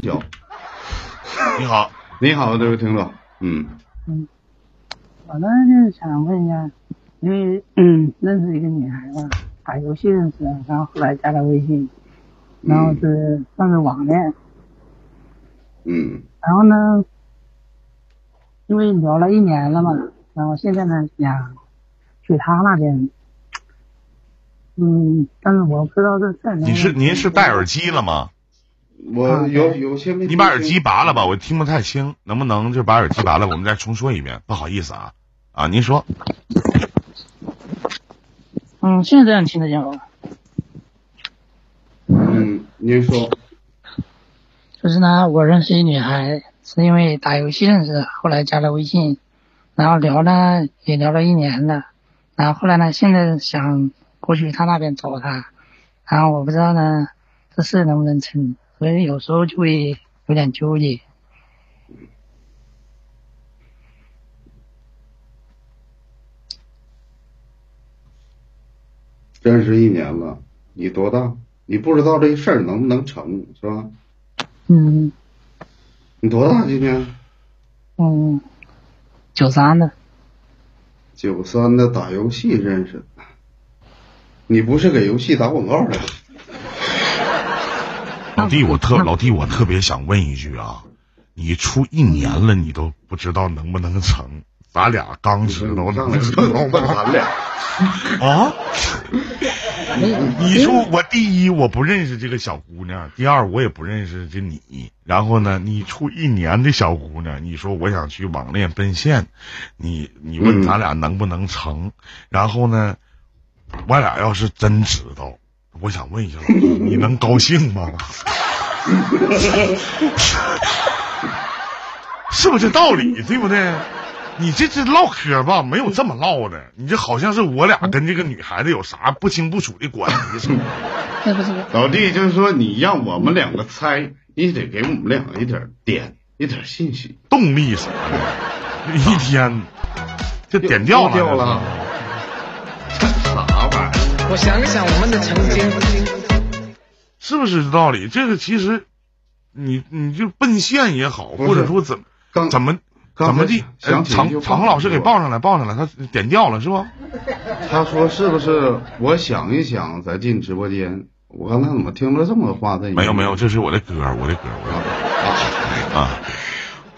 交。你好，你好，这位听众，嗯。嗯，我呢就是想问一下，因为嗯认识一个女孩子，打游戏认识的，然后后来加了微信，然后是算是网恋，嗯。然后呢，因为聊了一年了嘛，然后现在呢想去她那边，嗯，但是我不知道这事儿能不能你是您是戴耳机了吗？我有有些没你把耳机拔了吧，我听不太清，能不能就把耳机拔了？我们再重说一遍，不好意思啊啊，您说，嗯，现在这样听得见吗？嗯，您说，就是呢，我认识一女孩，是因为打游戏认识的，后来加了微信，然后聊呢也聊了一年了，然后后来呢，现在想过去她那边找她，然后我不知道呢这事能不能成，所以有时候就会有点纠结。认识一年了，你多大？你不知道这事儿能不能成是吧？嗯你多大今年？嗯，九三的，九三的打游戏认识的，你不是给游戏打广告的？老弟，我特老弟，我特别想问一句啊，你处一年了，你都不知道能不能成？咱俩刚知道上能来就问咱俩，啊？你说我第一我不认识这个小姑娘，第二我也不认识这你，然后呢，你处一年的小姑娘，你说我想去网恋奔现，你你问嗯咱俩能不能成？然后呢，我俩要是真知道，我想问一下老弟，你能高兴吗？是不是这道理？对不对？你这这唠嗑吧，没有这么唠的，你这好像是我俩跟这个女孩子有啥不清不楚的关系老弟就是说你让我们两个猜，你得给我们两个一点点一点信息。动力啥的，一天就点掉了？我想一想我们的曾经，是不是这道理？这个其实你你就奔现也好，或者说怎刚怎么怎么地，常常老师给报上来，报上来，他点掉了是不？他说是不是？我想一想再进直播间。我刚才怎么听了这么个话在？没有没有，这是我的歌，我的歌，我的歌啊啊。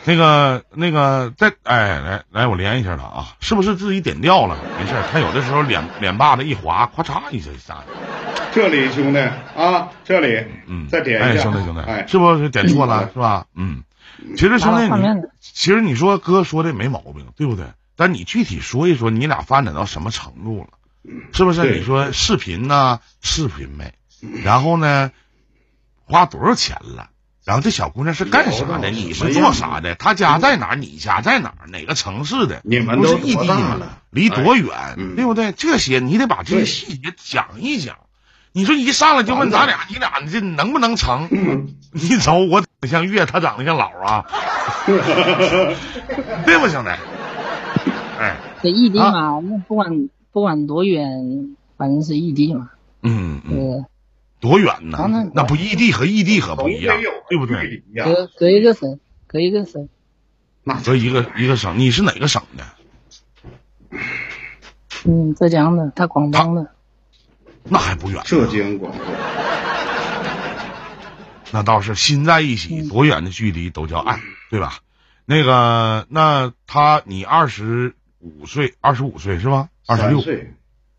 那个那个，再哎来来，我连一下他啊，是不是自己点掉了？没事，他有的时候脸脸巴子一滑，咔嚓一下下去。这里兄弟啊，这里嗯，再点一哎，下，兄弟兄弟，哎，是不是点错了、是吧？嗯，其实兄弟你其实你说哥说的没毛病，对不对？但你具体说一说，你俩发展到什么程度了？是不是？你说视频呢？视频没？然后呢？花多少钱了？然后这小姑娘是干啥的？你是做啥的？她家在哪儿？你家在哪儿？哪个城市的？你们都是异地多大吗？离多远？嗯对不对？这些你得把这些细节讲一讲。你说一上来就问咱俩，你俩这能不能成？你瞅我长得像月，他长得像老啊，对不兄弟？哎，这异地嘛，那不管不管多远，反正是异地嘛，嗯嗯，呃，多远呢？那不异地和异地可不一样，对不对？隔隔一个省，隔一个省，那隔一个一个省，你是哪个省的？嗯，浙江的，他广东的，那还不远，浙江、广东，那倒是心在一起，多远的距离都叫爱，对吧？那个，那他你二十五岁，二十五岁是吧？二十六，岁，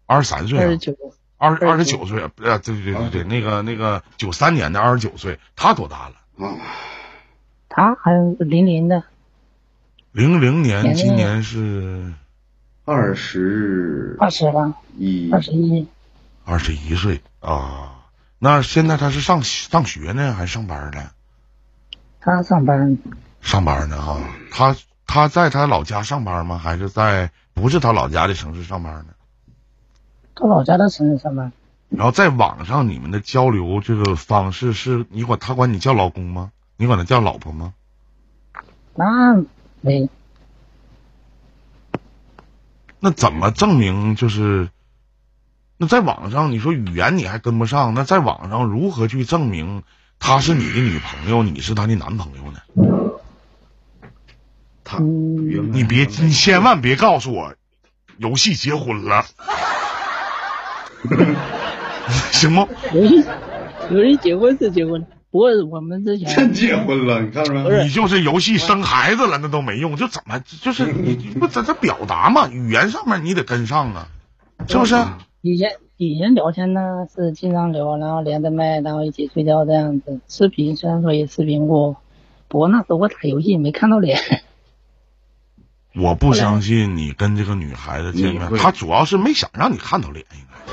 二十三岁啊二十，九，二二十29九岁啊，呃，对对对对对，那个那个九三年的二十九岁，他多大了？啊，他还有零零的，零零年，今年是二十二十了，一，二十一，二十一岁啊。那现在他是上上学呢，还是上班呢？他上班，上班呢哈。他他在他老家上班吗？还是在不是他老家的城市上班呢？他老家的城市上班，然后在网上你们的交流这个方式是你管他管你叫老公吗？你管他叫老婆吗？那没，那怎么证明就是？那在网上你说语言你还跟不上，那在网上如何去证明她是你的女朋友，你是她的男朋友呢？他你别，你千万别告诉我，游戏结婚了，行吗？有人有人结婚是结婚，不过我们之前真结婚了，你看着没？你就是游戏生孩子了，那都没用，就怎么就是你你不在这表达嘛，语言上面你得跟上啊，是不是？以前以前聊天呢是经常聊，然后连着麦，然后一起睡觉这样子。视频虽然说也视频过，不过那时候我打游戏没看到脸。我不相信你跟这个女孩子见面，她主要是没想让你看到脸，应该。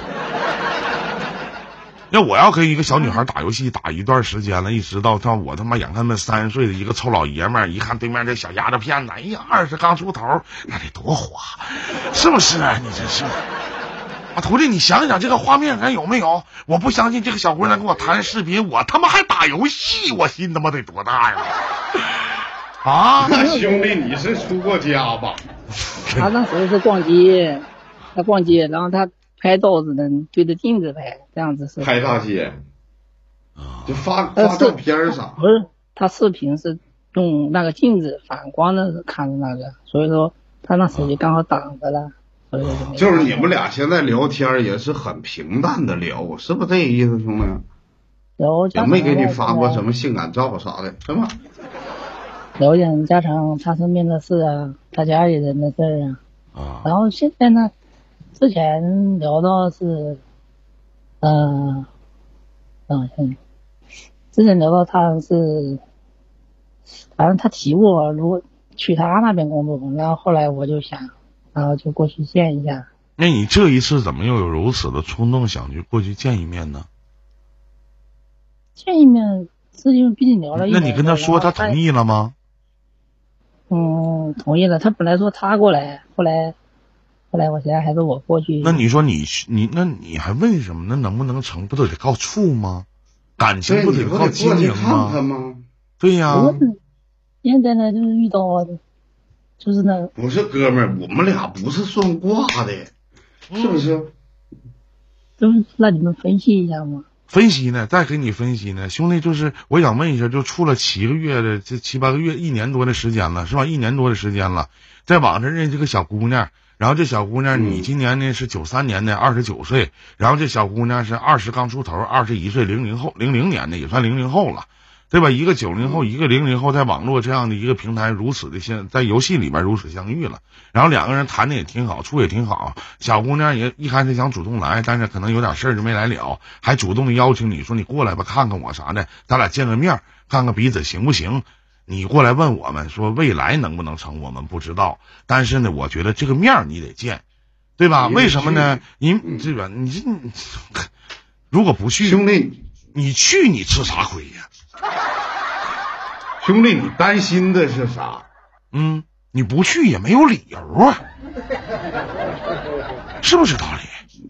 要我要跟一个小女孩打游戏打一段时间了，一直到到我他妈眼看那三十岁的一个臭老爷们儿，一看对面这小丫头片子，哎呀，二十刚出头，那得多花，是不是啊？你这是。啊，徒弟，你想想这个画面感有没有？我不相信这个小姑娘跟我谈视频，我他妈还打游戏，我心他妈得多大呀！啊，那兄弟，你是出过家吧？他那时候是逛街，他逛街，然后他拍照只能对着镜子拍，这样子是。拍大街，啊就发发照片儿啥？不是，他视频是用那个镜子反光的看的那个，所以说他那手机刚好挡着了，所以说就就是你们俩现在聊天也是很平淡的聊，是不是这个意思，兄弟？聊家常也没给你发过。什么性感照啥的，是吧？聊点家常他身边的事啊，他家里人的事儿啊。啊然后现在呢，之前聊到是，呃，嗯嗯，之前聊到他是，反正他提过如果去他那边工作，然后后来我就想，然后就过去见一下。那你这一次怎么又有如此的冲动，想去过去见一面呢？见一面是因为毕竟聊了一那你跟他说，他同？意了吗？嗯，同意了。他本来说他过来，后来，后来我想还是我过去。那你说你你那你还问什么？那能不能成？不都得靠处吗？感情，不得靠经营去看看吗？对呀、现在呢，就是遇到，就是那不是哥们儿，我们俩不是算卦的，是不是？就是让你们分析一下嘛。分析呢，再给你分析呢，兄弟，就是我想问一下，就处了七个月的，这七八个月，一年多的时间了，是吧？一年多的时间了，在网上认识个小姑娘，然后这小姑娘嗯你今年呢是九三年的，二十九岁，然后这小姑娘是二十刚出头，二十一岁，零零后，零零年的也算零零后了。对吧？一个九零后，一个零零后，在网络这样的一个平台，如此的相在游戏里边如此相遇了，然后两个人谈的也挺好，处也挺好。小姑娘也一开始想主动来，但是可能有点事儿就没来了，还主动的邀请你说你过来吧，看看我啥的，咱俩见个面儿，看看彼此行不行。你过来问我们说未来能不能成，我们不知道，但是呢，我觉得这个面儿你得见，对吧？为什么呢？去因这个你这你如果不去，兄弟，你去你吃啥亏呀？兄弟，你担心的是啥？嗯，你不去也没有理由啊，是不是道理？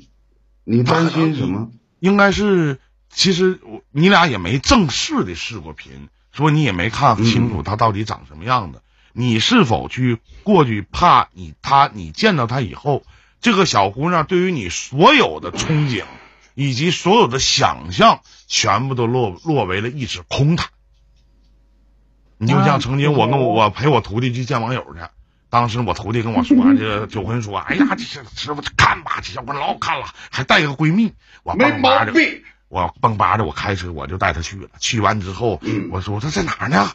你担心什么？应该是，其实我你俩也没正式的视过频，说你也没看清楚他到底长什么样子。你是否去过去怕你他你见到他以后，这个小姑娘对于你所有的憧憬以及所有的想象，全部都落落为了一纸空谈。你就像曾经我跟我我陪我徒弟去见网友去，当时我徒弟跟我说，这个九坤说，哎呀，这师傅看吧，这小姑娘老好看了，还带个闺蜜，我没毛病。我蹦吧着，我开车我就带他去了。去完之后，嗯我说他在哪儿呢？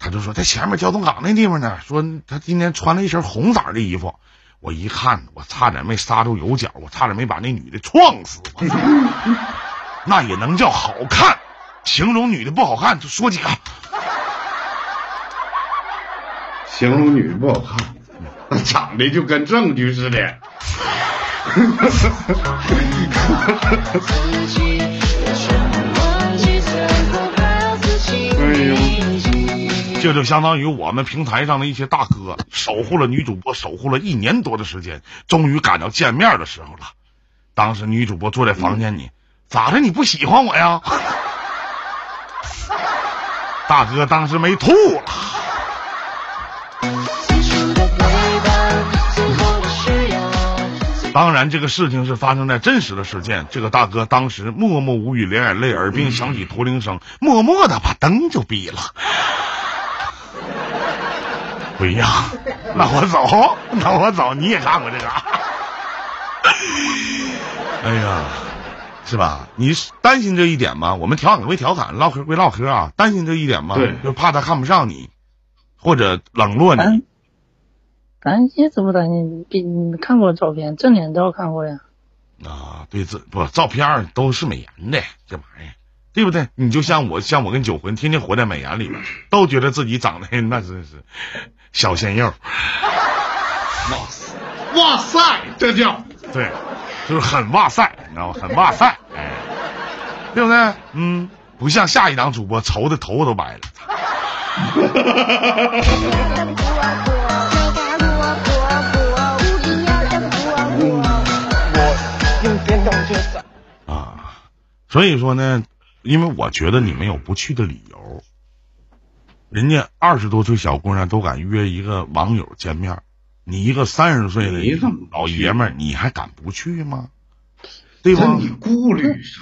他就说在前面交通岗那地方呢。说他今天穿了一身红色的衣服。我一看，我差点没刹住油脚，我差点没把那女的撞死。那也能叫好看？形容女的不好看，就说几个。形容女的不好看，那长得就跟证据似的。这就相当于我们平台上的一些大哥守护了女主播，守护了一年多的时间，终于赶到见面的时候了。当时女主播坐在房间里，咋的？你不喜欢我呀？大哥当时没吐了。当然，这个事情是发生在真实的事件。这个大哥当时默默无语，连眼泪，耳边响起驼铃声，默默的把灯就闭了。不一样，那我走，那我走，你也看过这个？哎呀，是吧？你担心这一点吗？我们调侃归调侃，唠嗑归唠嗑啊，担心这一点吗？对就怕他看不上你，或者冷落你。担担心怎么担心？给你看过照片，正脸照看过呀。啊，对，这不照片都是美颜的，这玩意儿，对不对？你就像我，像我跟九魂，天天活在美颜里边，都觉得自己长得那真是小鲜肉，哇塞，这叫对，就是很哇塞，你知道吗？很哇塞，哎，对不对？嗯，不像下一档主播愁的头发都白了。我用电动车。啊，所以说呢，因为我觉得你没有不去的理由。人家二十多岁小姑娘都敢约一个网友见面，你一个三十岁的老去爷们儿，你还敢不去吗？对吧？你顾虑啥？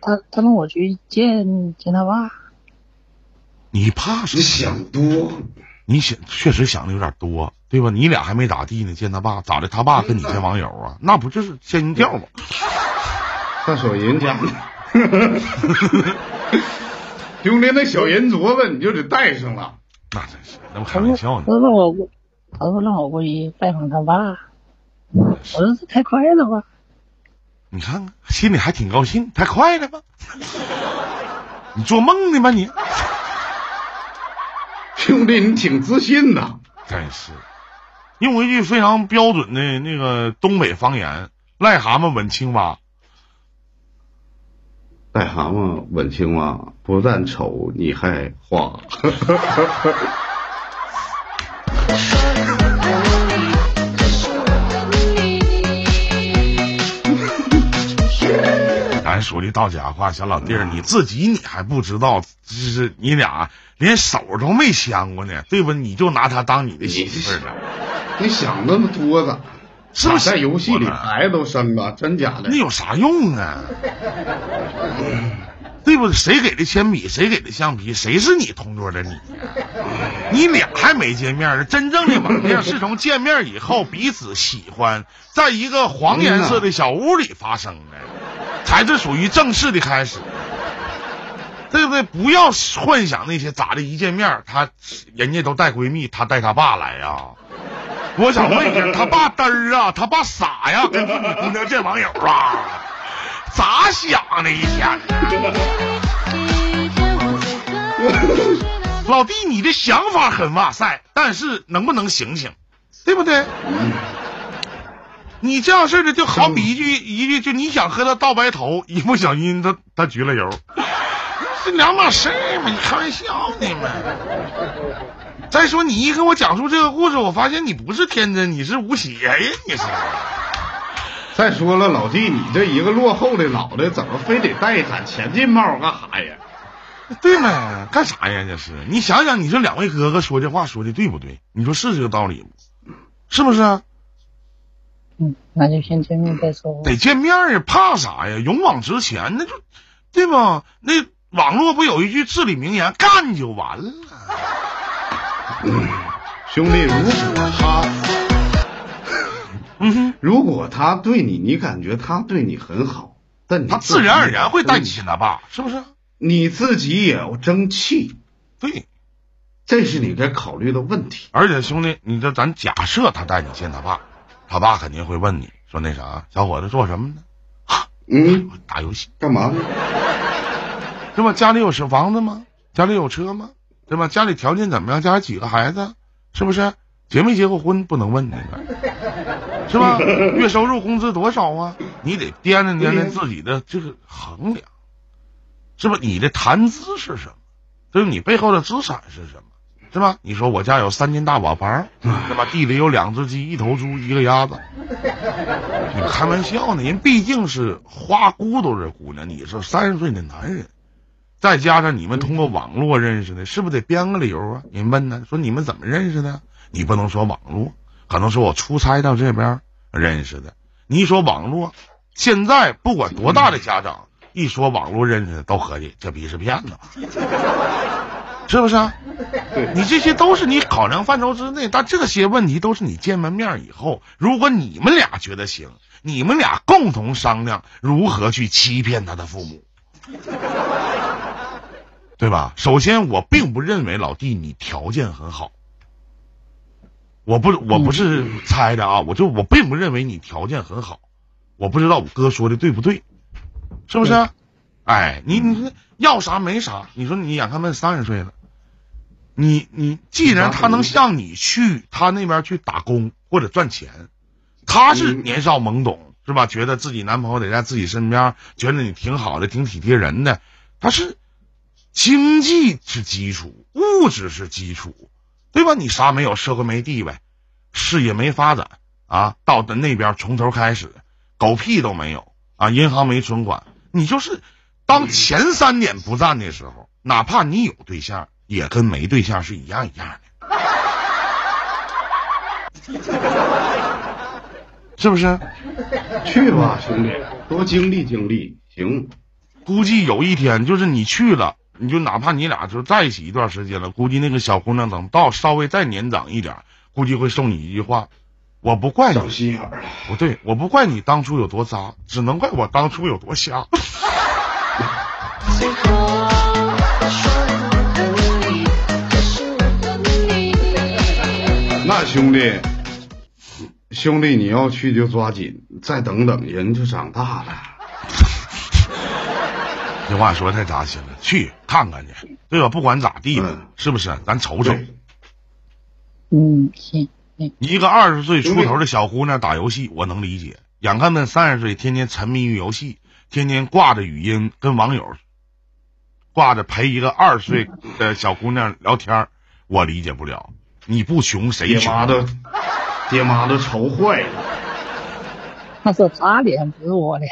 他他让我去见见他爸，你怕是？想多，你想确实想的有点多，对吧？你俩还没咋地呢，见他爸咋的？他爸跟你见网友啊？那不就是仙人跳吗？大手人家呢。兄弟，那小银镯子你就得戴上了。那真是，那不开玩笑呢他。说让我过，他说让我过去拜访他爸。我说这太快了吧？你看看，心里还挺高兴，太快了吧？你做梦呢吧你？兄弟，你挺自信呐。真是，用一句非常标准的那个东北方言：“癞蛤蟆吻青蛙。癞蛤蟆吻青蛙，不但丑，你还花。咱 说句到家话，小老弟儿，你自己你还不知道，就是你俩连手都没牵过呢，对吧？你就拿他当你的媳妇儿了，你想那么多咋？是不是？在游戏里孩子都生了，真假的那？有啥用啊？对不对？谁给的铅笔？谁给的橡皮？谁是你同桌的你呀？你俩还没见面呢，真正的网恋是从见面以后彼此喜欢，在一个黄颜色的小屋里发生的，才是属于正式的开始，对不对？不要幻想那些咋的，一见面他人家都带闺蜜，他带他爸来呀、我想问一下，他爸嘚儿啊，他爸傻呀，跟自己姑娘见网友啊，咋想的一天？老弟，你的想法很哇塞，但是能不能醒醒，对不对？你这样式的就好比一句一句，就你想和他倒白头，一不小心他他焗了油，这两码事儿嘛？你开玩笑呢嘛？再说你一跟我讲述这个故事，我发现你不是天真，你是无邪呀，你是。再说了，老弟，你这一个落后的脑袋，怎么非得戴咱前进帽干啥呀？对吗？干啥呀？这是你想想，你这两位哥哥说这话说的对不对？你说是这个道理不？是不是？嗯，那就先见面再说。得见面呀，怕啥呀？勇往直前，那就对吧？那网络不有一句至理名言，干就完了。兄弟，如果他嗯哼，如果他对你，你感觉他对你很好，但你他自然而然会带你见他爸，是不是？你自己也要争气，对，这是你该考虑的问题。而且兄弟，你这咱假设他带你见他爸，他爸肯定会问你说那啥，小伙子做什么呢？嗯，打游戏，干嘛呢？对吧？家里有车房子吗？家里有车吗？对吧？家里条件怎么样？家里几个孩子？是不是？结没结过婚？不能问那个，是吧？月收入工资多少啊？你得掂量掂量自己的这个衡量，是吧？你的谈资是什么？就是你背后的资产是什么？是吧？你说我家有三间大瓦房，对吧？地里有两只鸡、一头猪、一个鸭子。你开玩笑呢？人毕竟是花骨朵的姑娘，你是三十岁的男人，再加上你们通过网络认识的，是不是得编个理由啊？你问呢，说你们怎么认识的？你不能说网络，可能说我出差到这边认识的。你一说网络，现在不管多大的家长，一说网络认识的都合计这逼是骗子，是不是啊？对，你这些都是你考量范畴之内，但这些问题都是你见完面以后，如果你们俩觉得行，你们俩共同商量如何去欺骗他的父母，对吧？首先，我并不认为老弟你条件很好，我不我不是猜的啊，我就我并不认为你条件很好，我不知道我哥说的对不对，是不是啊？哎，你你要啥没啥，你说你眼看奔三十岁了。你你既然他能向你去他那边去打工或者赚钱，他是年少懵懂是吧？觉得自己男朋友得在自己身边，觉得你挺好的，挺体贴人的。他是经济是基础，物质是基础，对吧？你啥没有，社会没地位，事业没发展啊，到的那边从头开始，狗屁都没有啊，银行没存款，你就是当前三点不占的时候，哪怕你有对象。也跟没对象是一样一样的，是不是？去吧，兄弟，多经历经历，行。估计有一天，就是你去了，你就哪怕你俩就在一起一段时间了，估计那个小姑娘等到稍微再年长一点，估计会送你一句话：“我不怪你，心眼了。”不对，我不怪你当初有多渣，只能怪我当初有多瞎。那兄弟，兄弟，你要去就抓紧，再等等，人就长大了。这话说太扎心了，去看看去，对吧？不管咋地吧，嗯是不是？咱瞅瞅，对嗯，行，一个二十岁出头的小姑娘打游戏，我能理解。眼看那三十岁，天天沉迷于游戏，天天挂着语音跟网友，挂着陪一个二十岁的小姑娘聊天儿，我理解不了。你不穷谁爹？妈都，爹妈都愁坏了。那是他脸，不是我脸。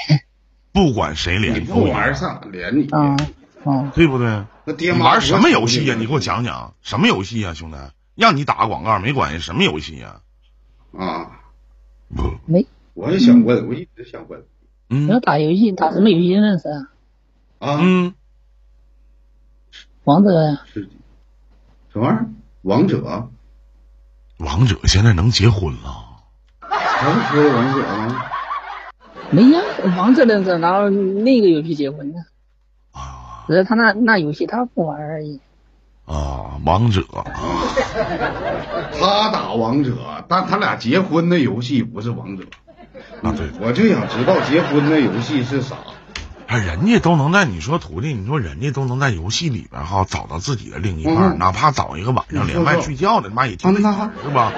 不管谁连你脸不玩上连你，啊啊，对不对？那爹妈你玩什么游戏呀、你给我讲讲，什么游戏呀、兄弟？让你打个广告没关系，什么游戏呀、啊！不，没我也想问，我一直想问嗯要打游戏，打什么游戏认识啊？啊，嗯，王者呀，是什么玩意儿？王者？王者现在能结婚了。咱们说王者吗？没呀，王者认识，然后那个游戏结婚的，啊只是他那那游戏他不玩而已。啊，王者啊，他打王者，但他俩结婚的游戏不是王者。啊对，我就想知道结婚的游戏是啥。哎，人家都能在你说徒弟，你说人家都能在游戏里边哈找到自己的另一半，嗯哪怕找一个晚上连麦睡觉的，妈也挺嗯那是吧？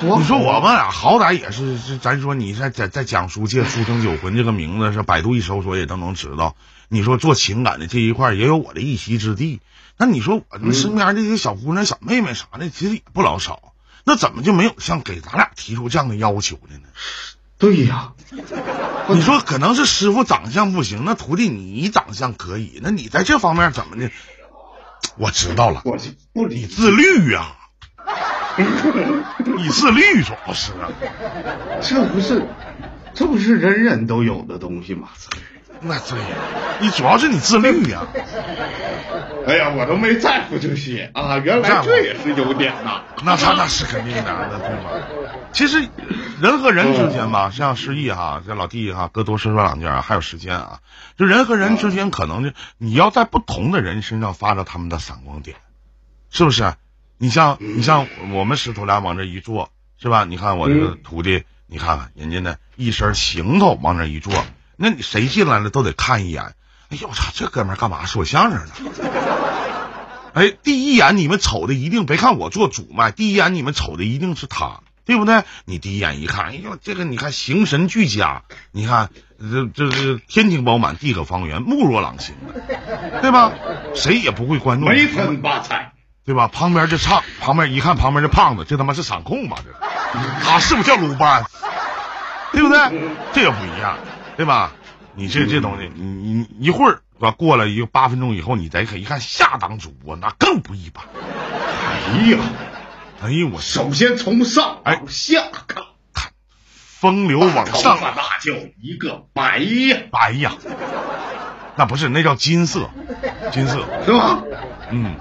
你说我们俩好歹也是是，咱说你在在在讲书界“书生酒魂”这个名字是百度一搜索也都能知道。你说做情感的这一块也有我的一席之地。那你说我们身边这些小姑娘、小妹妹啥的，其实也不老少。那怎么就没有像给咱俩提出这样的要求的呢？对呀，你说可能是师傅长相不行，那徒弟你长相可以，那你在这方面怎么的？我知道了，我就不理你自律呀、你自律主要是啊。这不是，这不是人人都有的东西吗？那对呀，你主要是你自律呀、哎呀，我都没在乎这些啊，原来这也是优点呐。那他那是肯定的，那对吧？其实人和人之间吧，像失忆哈，这老弟哈，哥多说说两句啊，还有时间啊。就人和人之间，可能就你要在不同的人身上发着他们的闪光点，是不是？你像你像我们师徒俩往这一坐，是吧？你看我这个徒弟，你看看人家那一身行头往这一坐，那你谁进来了都得看一眼。哎呦我操，这哥们儿干嘛说相声呢？哎，第一眼你们瞅的一定别看我做主麦，第一眼你们瞅的一定是他，对不对？你第一眼一看，哎呦，这个你看形神俱佳，你看这这这天庭饱满，地阁方圆，目若朗星的，对吧？谁也不会关注你没分八彩，对吧？旁边就唱，旁边一看旁边这胖子，这他妈是场控吧？这他是不是叫鲁班？对不对？这个不一样，对吧？你这这东西，你你一会儿是吧？过了一个八分钟以后，你再可一看下档主播，那更不一般。哎呀，哎呀我首先从上哎往下看，风流往头上，发那叫一个白呀，哎呀，那不是，那叫金色，金色，是吧？嗯，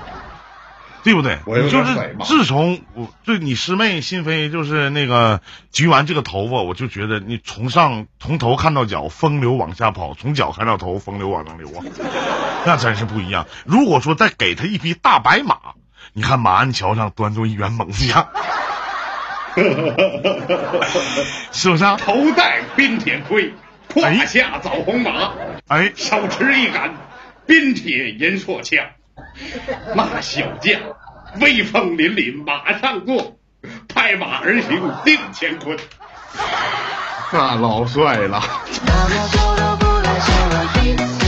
对不对？我就是自从我对你师妹心扉就是那个焗完这个头发，我就觉得你从上从头看到脚，风流往下跑；从脚看到头，风流往上流啊，那真是不一样。如果说再给他一匹大白马，你看马鞍桥上端坐一员猛将，是不是啊？头戴冰铁盔，胯下枣红马，哎，手持一杆冰铁银硕枪，那小将威风凛凛，马上过，拍马而行定乾坤。那老帅了，那么久都不来见我一次，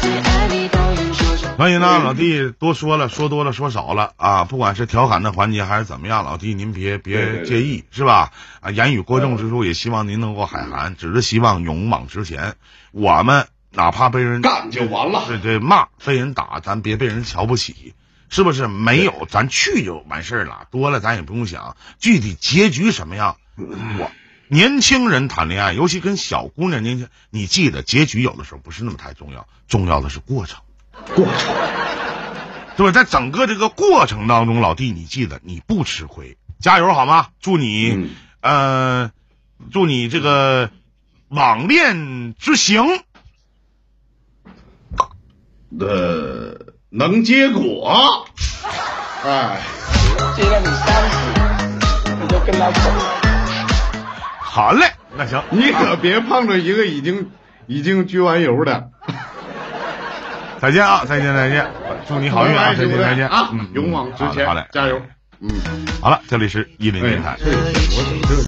最爱你的人说说。所以呢，老弟多说了，说多了，说少了啊，不管是调侃的环节还是怎么样，老弟您别别对对对介意，是吧？啊，言语过重之处，也希望您能够海涵，只是希望勇往直前。我们哪怕被人干就完了。对对骂，被人打，咱别被人瞧不起，是不是？没有，咱去就完事儿了，多了咱也不用想，具体结局什么样，我。年轻人谈恋爱，尤其跟小姑娘年轻，你记得结局有的时候不是那么太重要，重要的是过程。过程对吧？在整个这个过程当中，老弟，你记得你不吃亏，加油好吗？祝你，嗯呃，祝你这个网恋之行呃能结果。哎，接了你三次，你就跟他走了。好嘞，那行，你可别碰着一个已经已经焗完油的。再见啊，再见再见，祝你好运啊，再见再见啊嗯，！勇往直前，好嘞，加油！嗯，好了，这里是一林电台